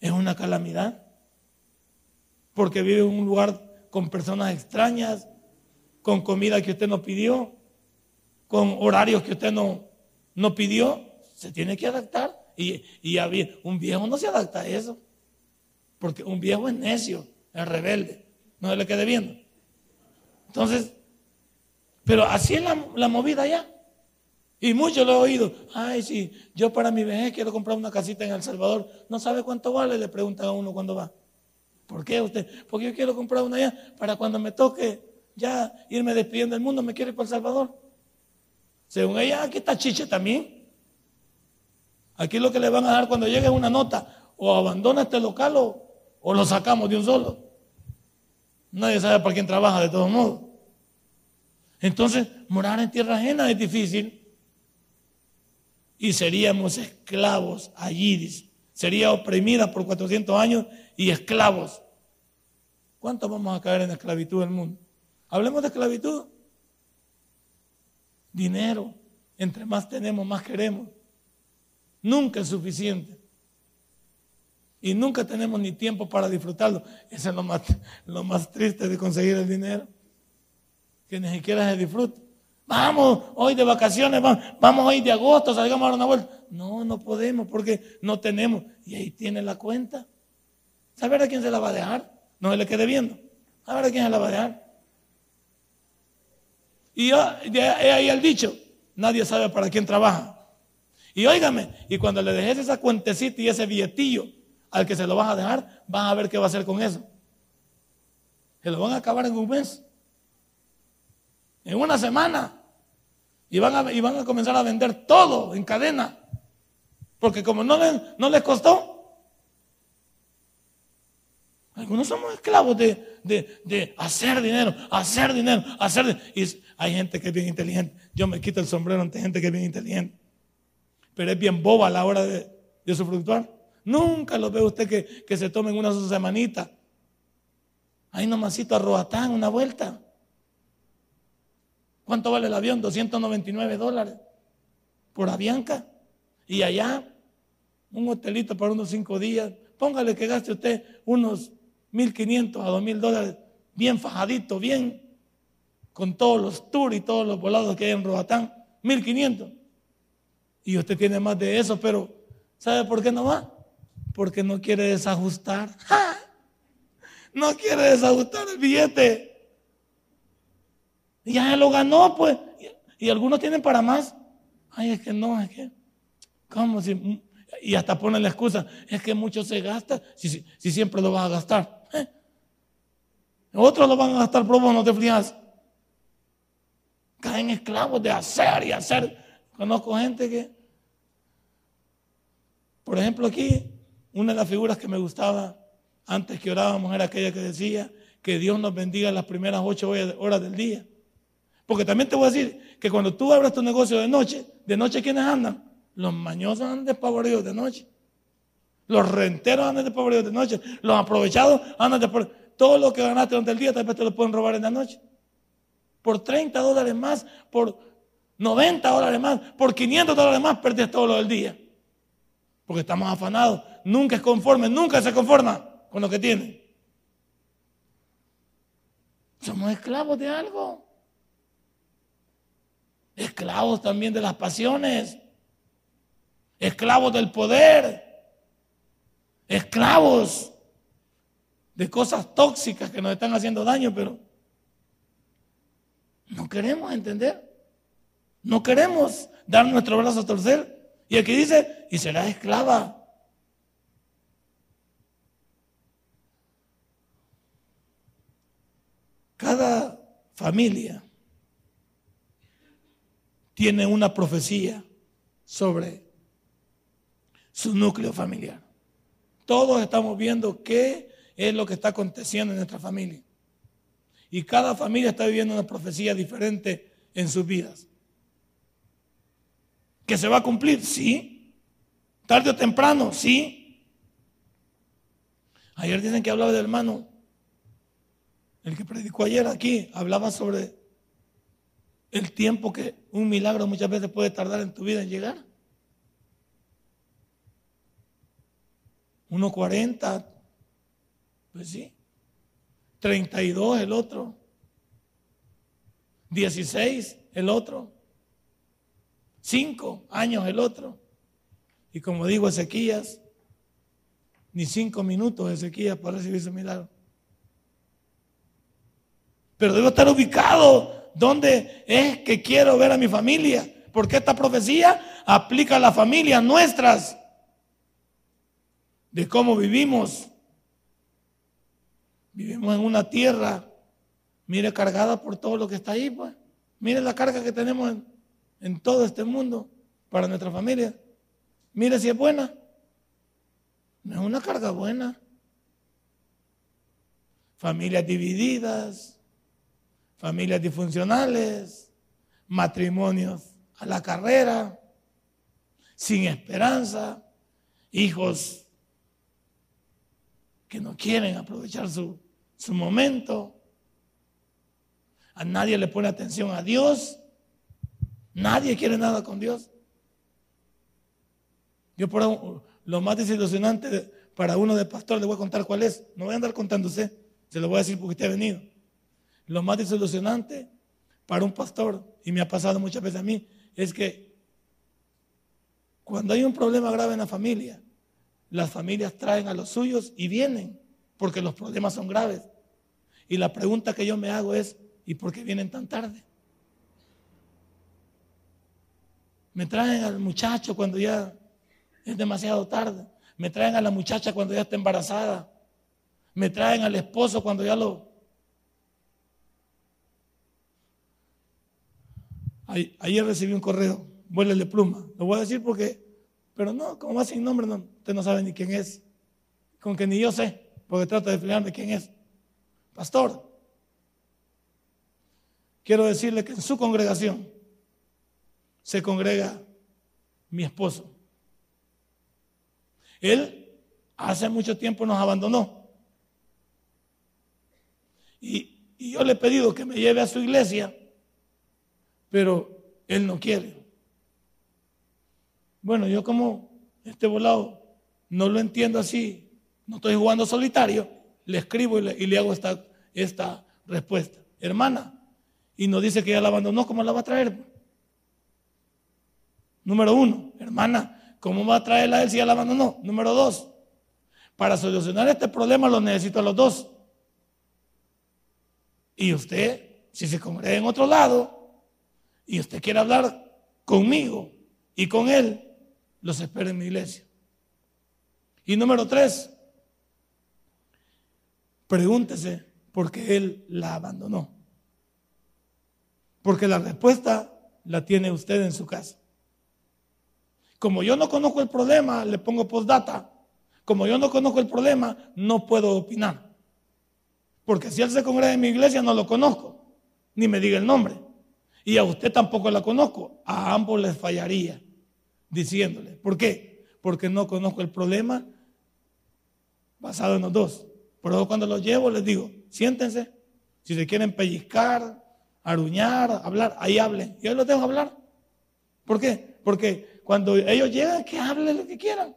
es una calamidad. Porque vive en un lugar con personas extrañas, con comida que usted no pidió, con horarios que usted no, no pidió. Se tiene que adaptar. Y, y un viejo no se adapta a eso. Porque un viejo es necio, es rebelde. No se le quede viendo. Entonces, pero así es la, movida ya. Y muchos lo he oído. Ay, sí, yo para mi vejez quiero comprar una casita en El Salvador. No sabe cuánto vale, le preguntan a uno cuando va. ¿Por qué usted? Porque yo quiero comprar una allá para cuando me toque ya irme despidiendo del mundo, me quiero ir para El Salvador. Según ella, aquí está chiche también. Aquí lo que le van a dar cuando llegue una nota, o abandona este local o, o lo sacamos de un solo. Nadie sabe para quién trabaja de todos modos. Entonces, morar en tierra ajena es difícil. Y seríamos esclavos allí. Sería oprimida por 400 años y esclavos. ¿Cuánto vamos a caer en esclavitud del mundo? Hablemos de esclavitud. Dinero. Entre más tenemos, más queremos. Nunca es suficiente. Y nunca tenemos ni tiempo para disfrutarlo. Eso es lo más, triste de conseguir el dinero. Que ni siquiera se disfruta. Vamos hoy de vacaciones, vamos, hoy de agosto, salgamos a dar una vuelta. No, no podemos porque no tenemos. Y ahí tiene la cuenta. ¿Sabe a quién se la va a dejar? No se le quede viendo. A ver a quién se la va a dejar. Y ahí el dicho, nadie sabe para quién trabaja. Y óigame, y cuando le dejes esa cuentecita y ese billetillo al que se lo vas a dejar, vas a ver qué va a hacer con eso. Se lo van a acabar en un mes. En una semana. Y van a, y van a comenzar a vender todo en cadena. Porque como no, no les costó. Algunos somos esclavos de, hacer dinero, hacer dinero, hacer dinero. Y hay gente que es bien inteligente. Yo me quito el sombrero ante gente que es bien inteligente. Pero es bien boba a la hora de, de usufructuar. Nunca lo ve usted que, que se tomen una semanita. Ahí nomasito a Roatán, una vuelta. ¿Cuánto vale el avión? 299 dólares por Avianca. Y allá, un hotelito para unos cinco días. Póngale que gaste usted unos 1.500 a 2.000 dólares, bien fajadito, bien, con todos los tours y todos los volados que hay en Roatán. 1.500. Y usted tiene más de eso, pero ¿sabe por qué no va? Porque no quiere desajustar. No quiere desajustar el billete. Y ya lo ganó, pues. Y, algunos tienen para más. Ay, es que no, es que. ¿Cómo? Si, y hasta ponen la excusa. Es que mucho se gasta si, si, siempre lo vas a gastar. ¿Eh? Otros lo van a gastar por no te frías. Caen esclavos de hacer y hacer. Conozco gente que. Por ejemplo, aquí una de las figuras que me gustaba antes que orábamos era aquella que decía que Dios nos bendiga las primeras ocho horas del día. Porque también te voy a decir que cuando tú abres tu negocio de noche, de noche ¿quiénes andan? Los mañosos andan despavoridos de noche. Los renteros andan despavoridos de noche. Los aprovechados andan despavoridos. Todo lo que ganaste durante el día tal vez te lo pueden robar en la noche. Por 30 dólares más, por 90 dólares más, por 500 dólares más perdés todo lo del día. Porque estamos afanados nunca es conforme, nunca se conforma con lo que tiene. Somos esclavos de algo. Esclavos también de las pasiones. Esclavos del poder. Esclavos de cosas tóxicas que nos están haciendo daño, pero no queremos entender. No queremos dar nuestro brazo a torcer. Y aquí dice, y será esclava Cada familia tiene una profecía sobre su núcleo familiar. Todos estamos viendo qué es lo que está aconteciendo en nuestra familia. Y cada familia está viviendo una profecía diferente en sus vidas. ¿Que se va a cumplir? Sí. Tarde o temprano, sí. Ayer dicen que hablaba del hermano el que predicó ayer aquí, hablaba sobre el tiempo que un milagro muchas veces puede tardar en tu vida en llegar. Uno 40, pues sí. 32 el otro. 16 el otro. 5 años el otro. Y como digo Ezequías, ni cinco minutos Ezequías para recibir ese milagro. Pero debo estar ubicado donde es que quiero ver a mi familia. Porque esta profecía aplica a las familias nuestras. De cómo vivimos. Vivimos en una tierra, mire, cargada por todo lo que está ahí. Pues. Mire la carga que tenemos en, en todo este mundo para nuestra familia. Mire si es buena. No es una carga buena. Familias divididas, familias disfuncionales, matrimonios a la carrera, sin esperanza, hijos que no quieren aprovechar su, su momento. A nadie le pone atención a Dios. Nadie quiere nada con Dios. Yo por lo más desilusionante para uno de pastor le voy a contar cuál es. No voy a andar contándose, se lo voy a decir porque usted ha venido. Lo más desilusionante para un pastor, y me ha pasado muchas veces a mí, es que cuando hay un problema grave en la familia, las familias traen a los suyos y vienen, porque los problemas son graves. Y la pregunta que yo me hago es, ¿y por qué vienen tan tarde? Me traen al muchacho cuando ya es demasiado tarde. Me traen a la muchacha cuando ya está embarazada. Me traen al esposo cuando ya lo... Ayer recibí un correo, vuélele pluma. Lo voy a decir porque, pero no, como va sin nombre, no, usted no sabe ni quién es. Con que ni yo sé, porque trato de explicarme quién es. Pastor, quiero decirle que en su congregación se congrega mi esposo. Él hace mucho tiempo nos abandonó. Y, yo le he pedido que me lleve a su iglesia, pero él no quiere. Bueno, yo como este volado no lo entiendo así, no estoy jugando solitario, le escribo y le, hago esta, esta respuesta. Hermana, y nos dice que ya la abandonó, ¿cómo la va a traer? Número uno, hermana, ¿Cómo va a traerla a él si ya la abandonó? Número dos, para solucionar este problema lo necesito a los dos. Y usted, si se congrega en otro lado y usted quiere hablar conmigo y con él, los espero en mi iglesia. Y número tres, pregúntese por qué él la abandonó. Porque la respuesta la tiene usted en su casa. Como yo no conozco el problema, le pongo postdata. Como yo no conozco el problema, no puedo opinar. Porque si él se congrega en mi iglesia, no lo conozco, ni me diga el nombre. Y a usted tampoco la conozco. A ambos les fallaría diciéndole. ¿Por qué? Porque no conozco el problema basado en los dos. Pero cuando los llevo les digo, siéntense. Si se quieren pellizcar, aruñar, hablar, ahí hablen. Yo los dejo hablar. ¿Por qué? Porque cuando ellos llegan, que hablen lo que quieran.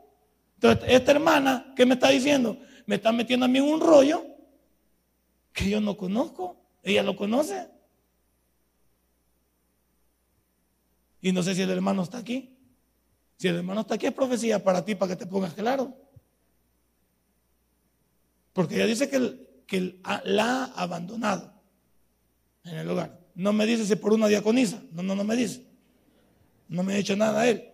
Entonces, esta hermana, ¿qué me está diciendo? Me está metiendo a mí en un rollo que yo no conozco. Ella lo conoce. Y no sé si el hermano está aquí. Si el hermano está aquí, es profecía para ti, para que te pongas claro. Porque ella dice que, que la ha abandonado en el hogar. No me dice si por una diaconisa. No, no, no me dice. No me ha dicho nada a él.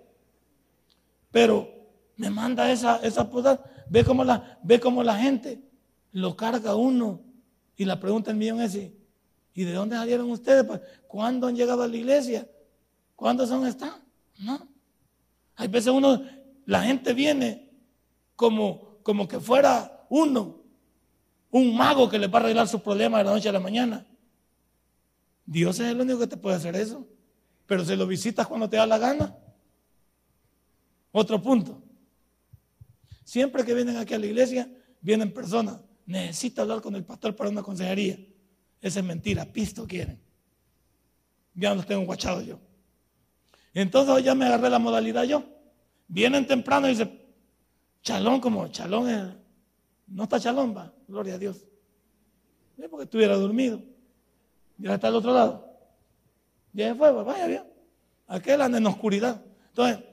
Pero me manda esa, esa posada. Ve cómo, la, ve cómo la gente lo carga uno. Y la pregunta el millón es, ¿y de dónde salieron ustedes? ¿Cuándo han llegado a la iglesia? ¿Cuándo son están? No. Hay veces uno, la gente viene como, como que fuera uno, un mago que le va a arreglar sus problemas de la noche a la mañana. Dios es el único que te puede hacer eso. Pero si lo visitas cuando te da la gana, otro punto. Siempre que vienen aquí a la iglesia, vienen personas. Necesito hablar con el pastor para una consejería. Esa es mentira, pisto quieren. Ya los tengo guachados yo. Entonces ya me agarré la modalidad yo. Vienen temprano y dicen, Chalón como chalón es, no está chalón, va, gloria a Dios. Es porque estuviera dormido. Ya está al otro lado. Ya fue, vaya bien. Aquel anda en oscuridad. Entonces,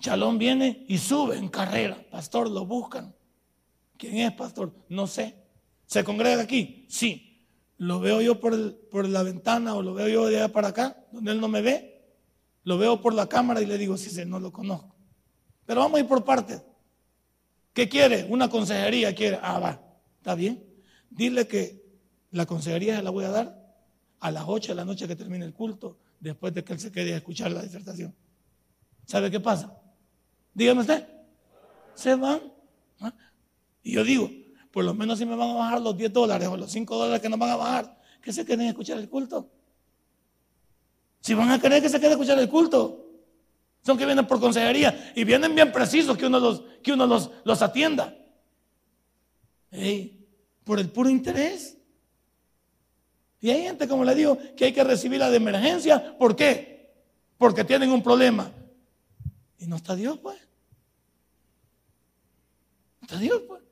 Chalón viene y sube en carrera. Pastor, lo buscan. ¿Quién es, pastor? No sé. ¿Se congrega aquí? Sí. ¿Lo veo yo por, por la ventana o lo veo yo de allá para acá, donde él no me ve? Lo veo por la cámara y le digo, sí, sí, no lo conozco. Pero vamos a ir por partes. ¿Qué quiere? Una consejería quiere. Ah, va, está bien. Dile que la consejería se la voy a dar a las 8 de la noche que termine el culto, después de que él se quede a escuchar la disertación. ¿Sabe qué pasa? Dígame usted. Se van. ¿Ah? Y yo digo, por lo menos si me van a bajar los 10 dólares o los 5 dólares que nos van a bajar, que se queden a escuchar el culto. Si van a querer que se quede a escuchar el culto, son que vienen por consejería y vienen bien precisos que uno los, que uno los, los atienda. por el puro interés. Y hay gente, como le digo, que hay que recibirla de emergencia. ¿Por qué? Porque tienen un problema. Y no está Dios, pues. No está Dios, pues.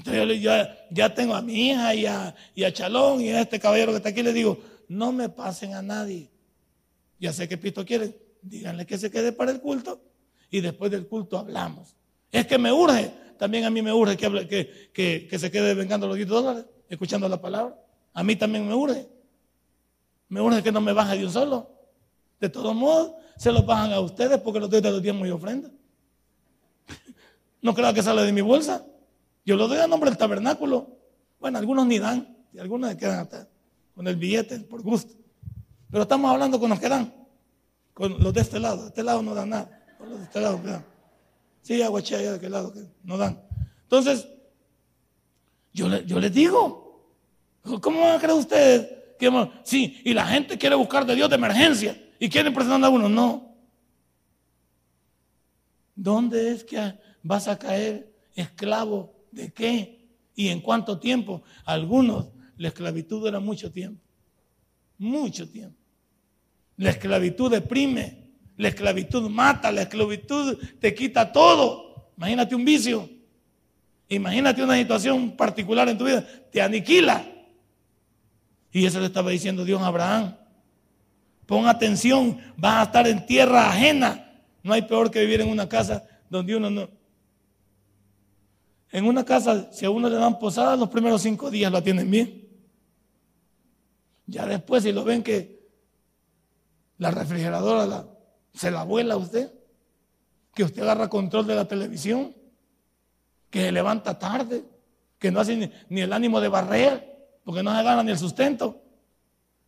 Entonces yo ya, ya tengo a mi hija y a, y a Chalón y a este caballero que está aquí. Le digo, no me pasen a nadie. Ya sé que Pito quiere. Díganle que se quede para el culto y después del culto hablamos. Es que me urge. También a mí me urge que, que, que, se quede vengando los 10 dólares, escuchando la palabra. A mí también me urge. Me urge que no me baje de un solo. De todos modos, se lo bajan a ustedes porque los doy de los días muy ofrenda. No creo que sale de mi bolsa. Yo lo doy a nombre del tabernáculo. Bueno, algunos ni dan. Y algunos quedan hasta con el billete por gusto. Pero estamos hablando con los que dan. Con los de este lado. De este lado no dan nada. Con los de este lado que dan. Sí, aguaché allá de aquel lado que no dan. Entonces, yo, yo les digo, ¿Cómo van a creer ustedes? Que, sí, y la gente quiere buscar de Dios de emergencia y quieren presionar a uno. No. ¿Dónde es que vas a caer esclavo de qué? ¿Y en cuánto tiempo? Algunos, la esclavitud era mucho tiempo. Mucho tiempo. La esclavitud deprime, la esclavitud mata, la esclavitud te quita todo. Imagínate un vicio. Imagínate una situación particular en tu vida, te aniquila. Y eso le estaba diciendo Dios a Abraham. Pon atención, vas a estar en tierra ajena. No hay peor que vivir en una casa donde uno no... En una casa, si a uno le dan posada, los primeros cinco días lo atienden bien. Ya después, si lo ven que la refrigeradora se la vuela a usted, que usted agarra control de la televisión, que se levanta tarde, que no hace ni, el ánimo de barrer, porque no se gana ni el sustento.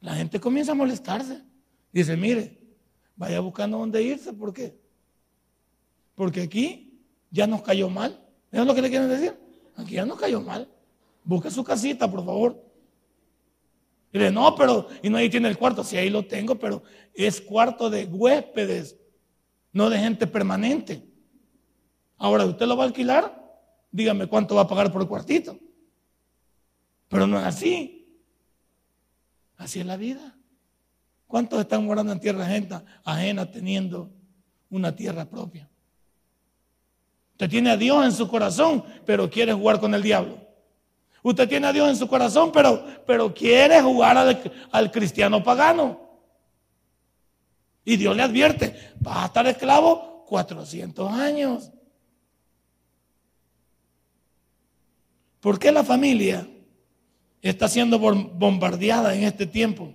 La gente comienza a molestarse. Dice, mire, vaya buscando dónde irse, ¿por qué? Porque aquí ya nos cayó mal. ¿Eso es lo que le quieren decir? Aquí ya nos cayó mal. Busque su casita, por favor. Y dice, no, pero, y no ahí tiene el cuarto. Sí, ahí lo tengo, pero es cuarto de huéspedes, no de gente permanente. Ahora, ¿usted lo va a alquilar? Dígame cuánto va a pagar por el cuartito. Pero no es así. Así es la vida. ¿Cuántos están morando en tierra ajena, ajena teniendo una tierra propia? Usted tiene a Dios en su corazón, pero quiere jugar con el diablo. Usted tiene a Dios en su corazón, pero, pero quiere jugar al, cristiano pagano. Y Dios le advierte, vas a estar esclavo 400 años. ¿Por qué la familia está siendo bombardeada en este tiempo.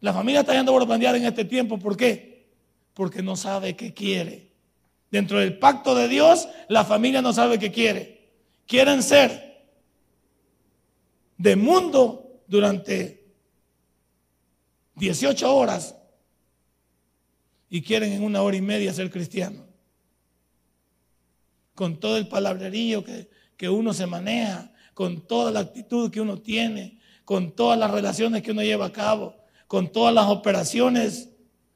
La familia está siendo bombardeada en este tiempo. ¿Por qué? Porque no sabe qué quiere. Dentro del pacto de Dios, la familia no sabe qué quiere. Quieren ser de mundo durante 18 horas y quieren en una hora y media ser cristianos. Con todo el palabrerío que, que uno se maneja, con toda la actitud que uno tiene, con todas las relaciones que uno lleva a cabo, con todas las operaciones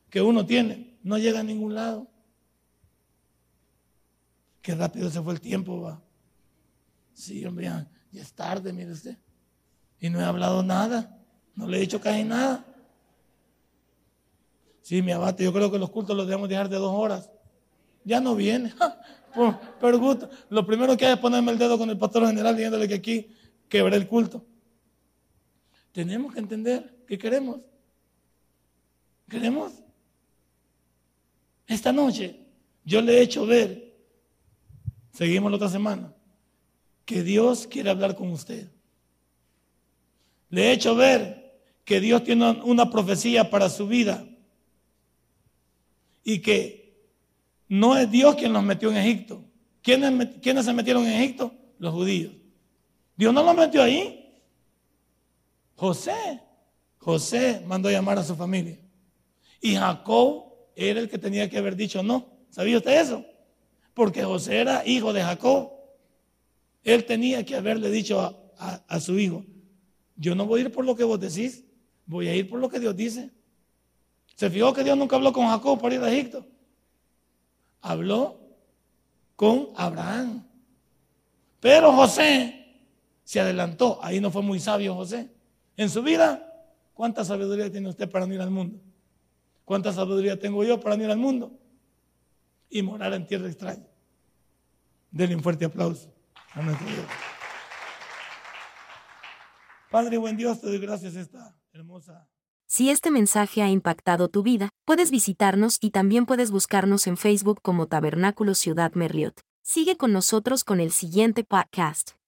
que uno tiene, no llega a ningún lado. Qué rápido se fue el tiempo, va. Sí, hombre, ya, es tarde, mire usted. Y no he hablado nada, no le he dicho casi nada. Sí, mi abate, yo creo que los cultos los debemos dejar de dos horas. Ya no viene. Pero. Lo primero que hay es ponerme el dedo con el pastor general diciéndole que aquí quebré el culto. Tenemos que entender que queremos. Queremos. Esta noche yo le he hecho ver, seguimos la otra semana, que Dios quiere hablar con usted. Le he hecho ver que Dios tiene una profecía para su vida y que no es Dios quien nos metió en Egipto. ¿Quiénes, se metieron en Egipto? Los judíos. Dios no los metió ahí. José. José mandó llamar a su familia. Y Jacob era el que tenía que haber dicho no. ¿Sabía usted eso? Porque José era hijo de Jacob. Él tenía que haberle dicho a, su hijo, yo no voy a ir por lo que vos decís, voy a ir por lo que Dios dice. ¿Se fijó que Dios nunca habló con Jacob para ir a Egipto? Habló con Abraham. Pero José se adelantó. Ahí no fue muy sabio José. En su vida, ¿cuánta sabiduría tiene usted para ir al mundo? ¿Cuánta sabiduría tengo yo para ir al mundo? Y morar en tierra extraña. Denle un fuerte aplauso a nuestro Dios. Padre, buen Dios, te doy gracias esta hermosa si este mensaje ha impactado tu vida, puedes visitarnos y también puedes buscarnos en Facebook como Tabernáculo Ciudad Merliot. Sigue con nosotros con el siguiente podcast.